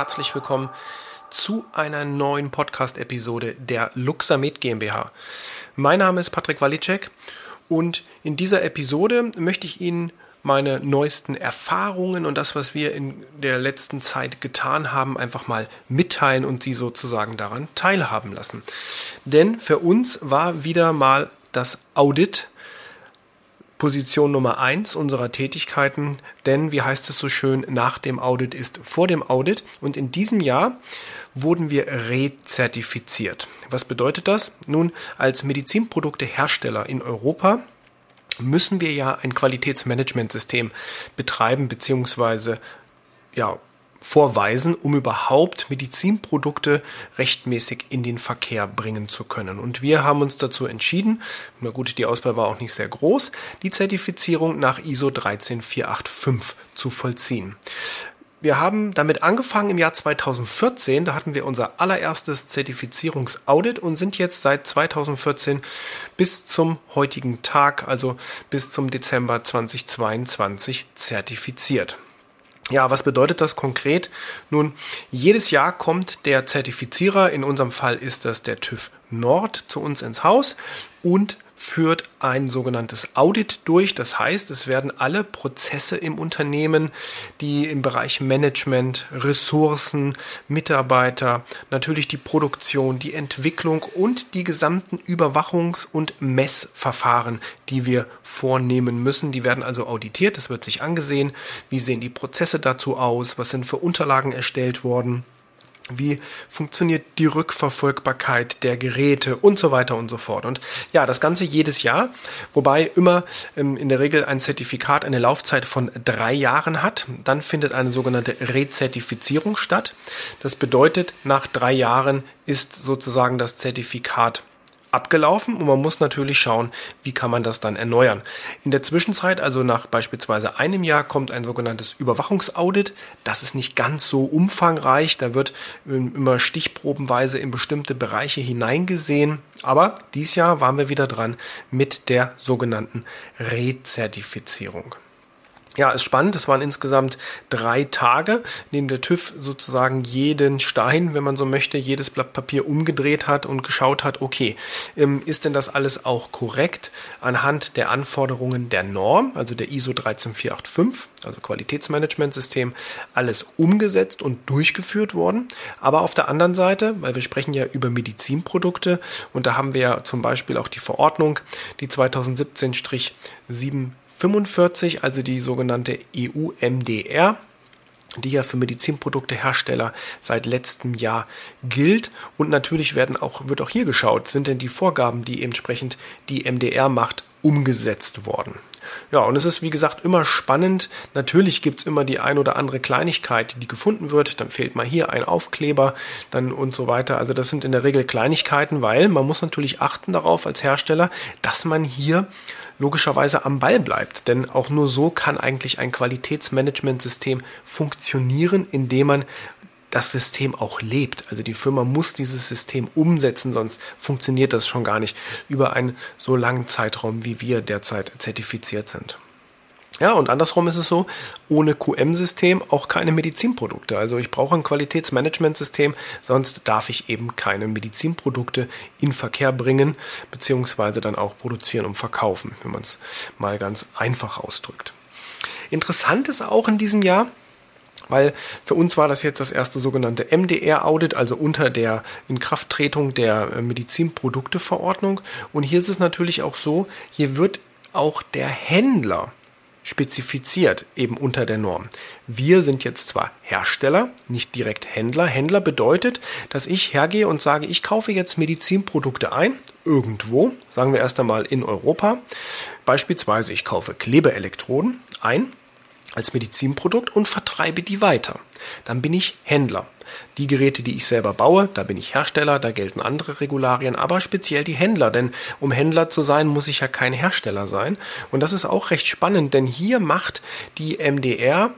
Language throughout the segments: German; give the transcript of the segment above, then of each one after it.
herzlich willkommen zu einer neuen Podcast-Episode der Luxamed GmbH. Mein Name ist Patrick Walicek und in dieser Episode möchte ich Ihnen meine neuesten Erfahrungen und das, was wir in der letzten Zeit getan haben, einfach mal mitteilen und Sie sozusagen daran teilhaben lassen. Denn für uns war wieder mal das Audit Position Nummer eins unserer Tätigkeiten, denn wie heißt es so schön, nach dem Audit ist vor dem Audit und in diesem Jahr wurden wir rezertifiziert. Was bedeutet das? Nun, als Medizinproduktehersteller in Europa müssen wir ja ein Qualitätsmanagementsystem betreiben bzw. ja, vorweisen, um überhaupt Medizinprodukte rechtmäßig in den Verkehr bringen zu können. Und wir haben uns dazu entschieden, na gut, die Auswahl war auch nicht sehr groß, die Zertifizierung nach ISO 13485 zu vollziehen. Wir haben damit angefangen im Jahr 2014, da hatten wir unser allererstes Zertifizierungsaudit und sind jetzt seit 2014 bis zum heutigen Tag, also bis zum Dezember 2022 zertifiziert. Ja, was bedeutet das konkret? Nun, jedes Jahr kommt der Zertifizierer, in unserem Fall ist das der TÜV Nord, zu uns ins Haus und führt ein sogenanntes Audit durch. Das heißt, es werden alle Prozesse im Unternehmen, die im Bereich Management, Ressourcen, Mitarbeiter, natürlich die Produktion, die Entwicklung und die gesamten Überwachungs- und Messverfahren, die wir vornehmen müssen, die werden also auditiert. Es wird sich angesehen, wie sehen die Prozesse dazu aus, was sind für Unterlagen erstellt worden wie funktioniert die Rückverfolgbarkeit der Geräte und so weiter und so fort. Und ja, das Ganze jedes Jahr, wobei immer ähm, in der Regel ein Zertifikat eine Laufzeit von drei Jahren hat. Dann findet eine sogenannte Rezertifizierung statt. Das bedeutet, nach drei Jahren ist sozusagen das Zertifikat abgelaufen und man muss natürlich schauen, wie kann man das dann erneuern. In der Zwischenzeit, also nach beispielsweise einem Jahr, kommt ein sogenanntes Überwachungsaudit. Das ist nicht ganz so umfangreich, da wird ähm, immer stichprobenweise in bestimmte Bereiche hineingesehen. Aber dieses Jahr waren wir wieder dran mit der sogenannten Rezertifizierung. Ja, ist spannend. Es waren insgesamt drei Tage, in denen der TÜV sozusagen jeden Stein, wenn man so möchte, jedes Blatt Papier umgedreht hat und geschaut hat, okay, ähm, ist denn das alles auch korrekt anhand der Anforderungen der Norm, also der ISO 13485, also Qualitätsmanagementsystem, alles umgesetzt und durchgeführt worden. Aber auf der anderen Seite, weil wir sprechen ja über Medizinprodukte und da haben wir ja zum Beispiel auch die Verordnung, die 2017-7 45, also die sogenannte EU-MDR, die ja für Medizinproduktehersteller seit letztem Jahr gilt. Und natürlich werden auch, wird auch hier geschaut, sind denn die Vorgaben, die entsprechend die MDR macht, umgesetzt worden. Ja, und es ist wie gesagt immer spannend. Natürlich gibt's immer die ein oder andere Kleinigkeit, die gefunden wird. Dann fehlt mal hier ein Aufkleber, dann und so weiter. Also das sind in der Regel Kleinigkeiten, weil man muss natürlich achten darauf als Hersteller, dass man hier logischerweise am Ball bleibt. Denn auch nur so kann eigentlich ein Qualitätsmanagementsystem funktionieren, indem man das System auch lebt. Also die Firma muss dieses System umsetzen, sonst funktioniert das schon gar nicht über einen so langen Zeitraum, wie wir derzeit zertifiziert sind. Ja, und andersrum ist es so, ohne QM-System auch keine Medizinprodukte. Also ich brauche ein Qualitätsmanagementsystem, sonst darf ich eben keine Medizinprodukte in Verkehr bringen, beziehungsweise dann auch produzieren und verkaufen, wenn man es mal ganz einfach ausdrückt. Interessant ist auch in diesem Jahr, weil für uns war das jetzt das erste sogenannte MDR-Audit, also unter der Inkrafttretung der äh, Medizinprodukteverordnung. Und hier ist es natürlich auch so, hier wird auch der Händler spezifiziert, eben unter der Norm. Wir sind jetzt zwar Hersteller, nicht direkt Händler. Händler bedeutet, dass ich hergehe und sage, ich kaufe jetzt Medizinprodukte ein, irgendwo, sagen wir erst einmal in Europa. Beispielsweise, ich kaufe Klebeelektroden ein als Medizinprodukt und vertreibe die weiter. Dann bin ich Händler. Die Geräte, die ich selber baue, da bin ich Hersteller, da gelten andere Regularien, aber speziell die Händler, denn um Händler zu sein, muss ich ja kein Hersteller sein. Und das ist auch recht spannend, denn hier macht die MDR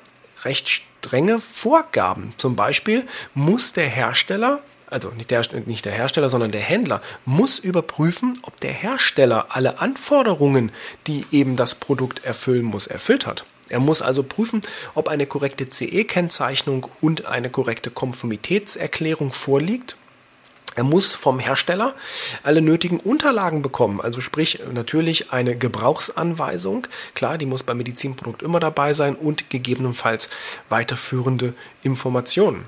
recht strenge Vorgaben. Zum Beispiel muss der Hersteller also nicht der, nicht der Hersteller, sondern der Händler, muss überprüfen, ob der Hersteller alle Anforderungen, die eben das Produkt erfüllen muss, erfüllt hat. Er muss also prüfen, ob eine korrekte CE-Kennzeichnung und eine korrekte Konformitätserklärung vorliegt. Er muss vom Hersteller alle nötigen Unterlagen bekommen, also sprich natürlich eine Gebrauchsanweisung, klar, die muss beim Medizinprodukt immer dabei sein und gegebenenfalls weiterführende Informationen.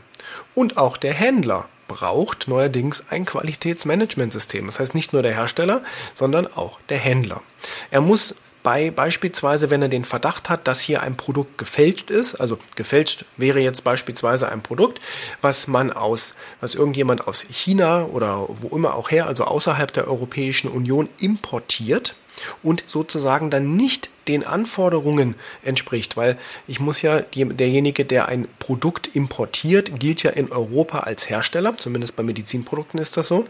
Und auch der Händler braucht neuerdings ein Qualitätsmanagementsystem. Das heißt nicht nur der Hersteller, sondern auch der Händler. Er muss bei beispielsweise, wenn er den Verdacht hat, dass hier ein Produkt gefälscht ist, also gefälscht wäre jetzt beispielsweise ein Produkt, was man aus, was irgendjemand aus China oder wo immer auch her, also außerhalb der Europäischen Union importiert, und sozusagen dann nicht den Anforderungen entspricht, weil ich muss ja, derjenige, der ein Produkt importiert, gilt ja in Europa als Hersteller, zumindest bei Medizinprodukten ist das so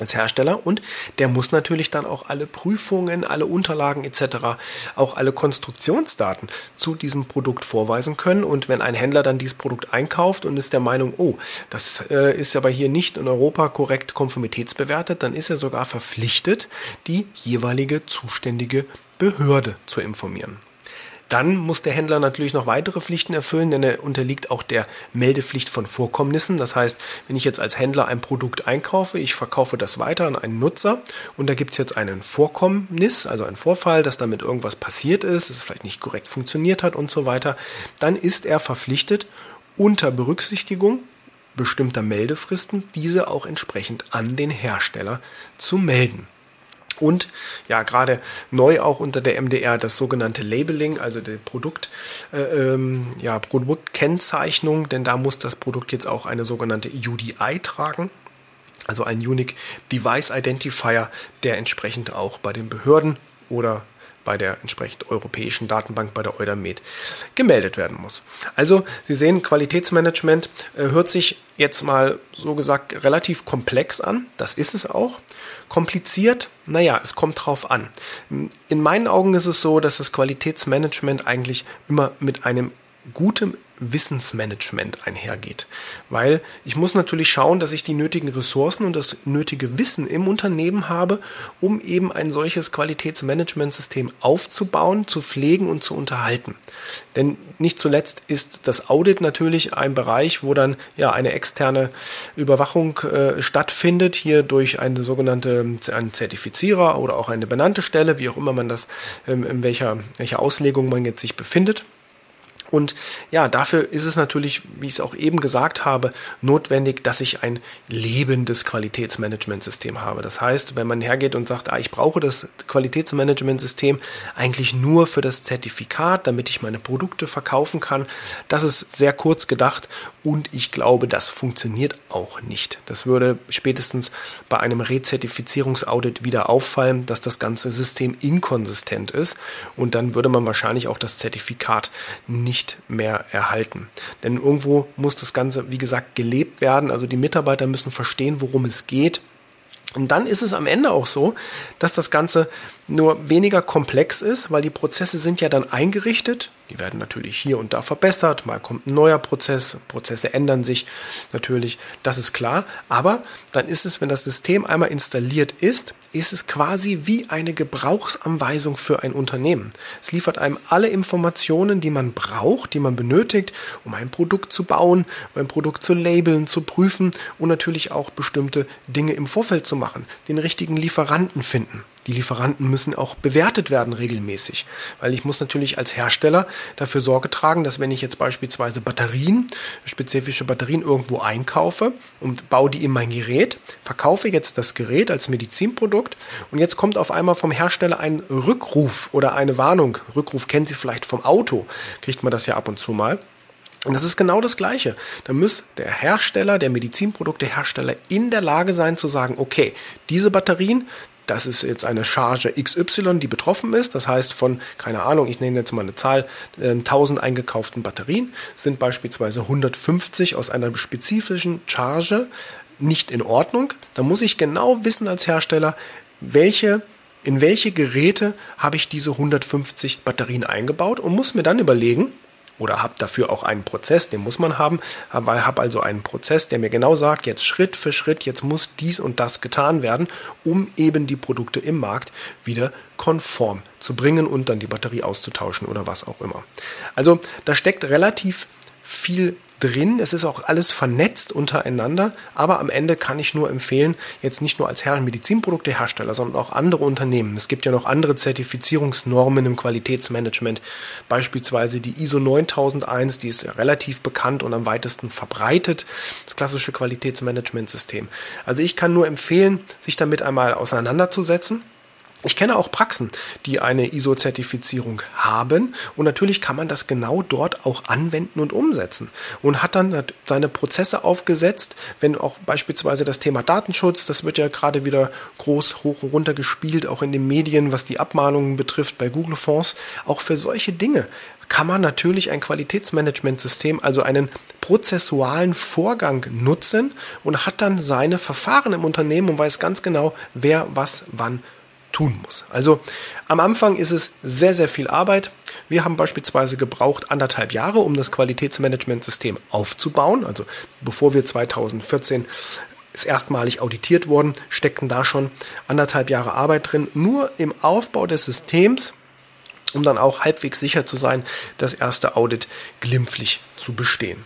als Hersteller und der muss natürlich dann auch alle Prüfungen, alle Unterlagen etc., auch alle Konstruktionsdaten zu diesem Produkt vorweisen können und wenn ein Händler dann dieses Produkt einkauft und ist der Meinung, oh, das äh, ist aber hier nicht in Europa korrekt konformitätsbewertet, dann ist er sogar verpflichtet, die jeweilige zuständige Behörde zu informieren. Dann muss der Händler natürlich noch weitere Pflichten erfüllen, denn er unterliegt auch der Meldepflicht von Vorkommnissen. Das heißt, wenn ich jetzt als Händler ein Produkt einkaufe, ich verkaufe das weiter an einen Nutzer und da gibt es jetzt einen Vorkommnis, also einen Vorfall, dass damit irgendwas passiert ist, es vielleicht nicht korrekt funktioniert hat und so weiter, dann ist er verpflichtet, unter Berücksichtigung bestimmter Meldefristen diese auch entsprechend an den Hersteller zu melden. Und ja, gerade neu auch unter der MDR das sogenannte Labeling, also die Produkt, äh, ähm, ja, Produktkennzeichnung, denn da muss das Produkt jetzt auch eine sogenannte UDI tragen. Also ein Unique Device Identifier, der entsprechend auch bei den Behörden oder bei der entsprechend europäischen Datenbank bei der Eudamed gemeldet werden muss. Also Sie sehen, Qualitätsmanagement äh, hört sich jetzt mal so gesagt relativ komplex an. Das ist es auch. Kompliziert, naja, es kommt drauf an. In meinen Augen ist es so, dass das Qualitätsmanagement eigentlich immer mit einem gutem Wissensmanagement einhergeht. Weil ich muss natürlich schauen, dass ich die nötigen Ressourcen und das nötige Wissen im Unternehmen habe, um eben ein solches Qualitätsmanagementsystem aufzubauen, zu pflegen und zu unterhalten. Denn nicht zuletzt ist das Audit natürlich ein Bereich, wo dann ja eine externe Überwachung äh, stattfindet, hier durch eine sogenannte einen Zertifizierer oder auch eine benannte Stelle, wie auch immer man das, ähm, in welcher, welcher Auslegung man jetzt sich befindet. Und ja, dafür ist es natürlich, wie ich es auch eben gesagt habe, notwendig, dass ich ein lebendes Qualitätsmanagementsystem habe. Das heißt, wenn man hergeht und sagt, ah, ich brauche das Qualitätsmanagementsystem eigentlich nur für das Zertifikat, damit ich meine Produkte verkaufen kann, das ist sehr kurz gedacht und ich glaube, das funktioniert auch nicht. Das würde spätestens bei einem Rezertifizierungsaudit wieder auffallen, dass das ganze System inkonsistent ist und dann würde man wahrscheinlich auch das Zertifikat nicht nicht mehr erhalten. Denn irgendwo muss das Ganze, wie gesagt, gelebt werden. Also die Mitarbeiter müssen verstehen, worum es geht. Und dann ist es am Ende auch so, dass das Ganze nur weniger komplex ist, weil die Prozesse sind ja dann eingerichtet. Die werden natürlich hier und da verbessert. Mal kommt ein neuer Prozess. Prozesse ändern sich natürlich. Das ist klar. Aber dann ist es, wenn das System einmal installiert ist, ist es quasi wie eine Gebrauchsanweisung für ein Unternehmen. Es liefert einem alle Informationen, die man braucht, die man benötigt, um ein Produkt zu bauen, um ein Produkt zu labeln, zu prüfen und natürlich auch bestimmte Dinge im Vorfeld zu machen, den richtigen Lieferanten finden. Die Lieferanten müssen auch bewertet werden regelmäßig, weil ich muss natürlich als Hersteller dafür Sorge tragen, dass wenn ich jetzt beispielsweise Batterien, spezifische Batterien irgendwo einkaufe und baue die in mein Gerät, verkaufe jetzt das Gerät als Medizinprodukt und jetzt kommt auf einmal vom Hersteller ein Rückruf oder eine Warnung. Rückruf kennen Sie vielleicht vom Auto, kriegt man das ja ab und zu mal. Und das ist genau das Gleiche. Da muss der Hersteller, der Medizinproduktehersteller in der Lage sein zu sagen, okay, diese Batterien, das ist jetzt eine Charge XY, die betroffen ist. Das heißt, von, keine Ahnung, ich nenne jetzt mal eine Zahl, 1000 ähm, eingekauften Batterien sind beispielsweise 150 aus einer spezifischen Charge nicht in Ordnung. Da muss ich genau wissen als Hersteller, welche in welche Geräte habe ich diese 150 Batterien eingebaut und muss mir dann überlegen, oder habe dafür auch einen Prozess, den muss man haben, aber habe also einen Prozess, der mir genau sagt, jetzt Schritt für Schritt, jetzt muss dies und das getan werden, um eben die Produkte im Markt wieder konform zu bringen und dann die Batterie auszutauschen oder was auch immer. Also da steckt relativ viel drin. Es ist auch alles vernetzt untereinander. Aber am Ende kann ich nur empfehlen, jetzt nicht nur als Herr- Medizinproduktehersteller, sondern auch andere Unternehmen. Es gibt ja noch andere Zertifizierungsnormen im Qualitätsmanagement. Beispielsweise die ISO 9001, die ist relativ bekannt und am weitesten verbreitet. Das klassische Qualitätsmanagementsystem. Also ich kann nur empfehlen, sich damit einmal auseinanderzusetzen. Ich kenne auch Praxen, die eine ISO-Zertifizierung haben. Und natürlich kann man das genau dort auch anwenden und umsetzen. Und hat dann seine Prozesse aufgesetzt, wenn auch beispielsweise das Thema Datenschutz, das wird ja gerade wieder groß hoch und runter gespielt, auch in den Medien, was die Abmahnungen betrifft bei Google-Fonds, auch für solche Dinge kann man natürlich ein Qualitätsmanagementsystem, also einen prozessualen Vorgang nutzen und hat dann seine Verfahren im Unternehmen und weiß ganz genau, wer was wann tun muss. Also am Anfang ist es sehr, sehr viel Arbeit. Wir haben beispielsweise gebraucht anderthalb Jahre, um das Qualitätsmanagementsystem aufzubauen. Also bevor wir 2014 ist erstmalig auditiert wurden, steckten da schon anderthalb Jahre Arbeit drin. Nur im Aufbau des Systems, um dann auch halbwegs sicher zu sein, das erste Audit glimpflich zu bestehen.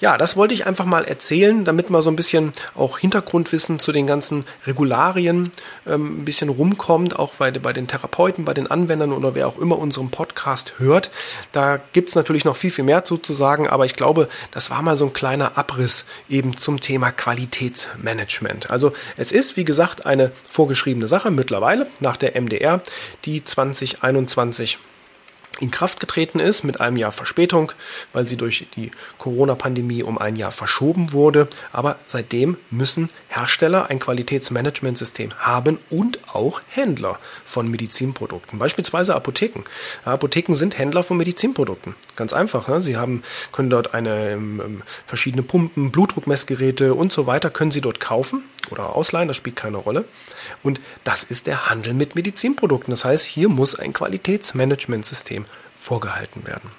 Ja, das wollte ich einfach mal erzählen, damit man so ein bisschen auch Hintergrundwissen zu den ganzen Regularien ähm, ein bisschen rumkommt, auch bei, bei den Therapeuten, bei den Anwendern oder wer auch immer unseren Podcast hört. Da gibt's natürlich noch viel, viel mehr zu, zu sagen, aber ich glaube, das war mal so ein kleiner Abriss eben zum Thema Qualitätsmanagement. Also es ist, wie gesagt, eine vorgeschriebene Sache mittlerweile nach der MDR, die 2021 in Kraft getreten ist mit einem Jahr Verspätung, weil sie durch die Corona-Pandemie um ein Jahr verschoben wurde. Aber seitdem müssen Hersteller ein Qualitätsmanagementsystem haben und auch Händler von Medizinprodukten, beispielsweise Apotheken. Apotheken sind Händler von Medizinprodukten. Ganz einfach. Ne? Sie haben, können dort eine ähm, verschiedene Pumpen, Blutdruckmessgeräte und so weiter können Sie dort kaufen oder ausleihen. Das spielt keine Rolle. Und das ist der Handel mit Medizinprodukten. Das heißt, hier muss ein Qualitätsmanagementsystem vorgehalten werden.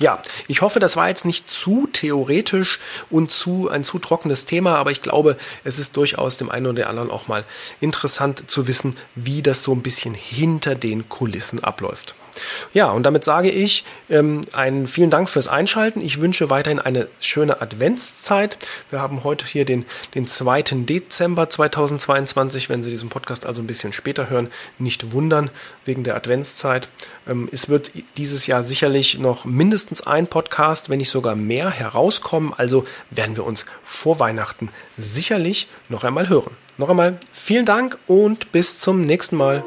Ja, ich hoffe, das war jetzt nicht zu theoretisch und zu ein zu trockenes Thema, aber ich glaube, es ist durchaus dem einen oder anderen auch mal interessant zu wissen, wie das so ein bisschen hinter den Kulissen abläuft. Ja, und damit sage ich ähm, einen vielen Dank fürs Einschalten. Ich wünsche weiterhin eine schöne Adventszeit. Wir haben heute hier den, den 2. Dezember 2022. Wenn Sie diesen Podcast also ein bisschen später hören, nicht wundern wegen der Adventszeit. Ähm, es wird dieses Jahr sicherlich noch mindestens ein Podcast, wenn nicht sogar mehr herauskommen. Also werden wir uns vor Weihnachten sicherlich noch einmal hören. Noch einmal vielen Dank und bis zum nächsten Mal.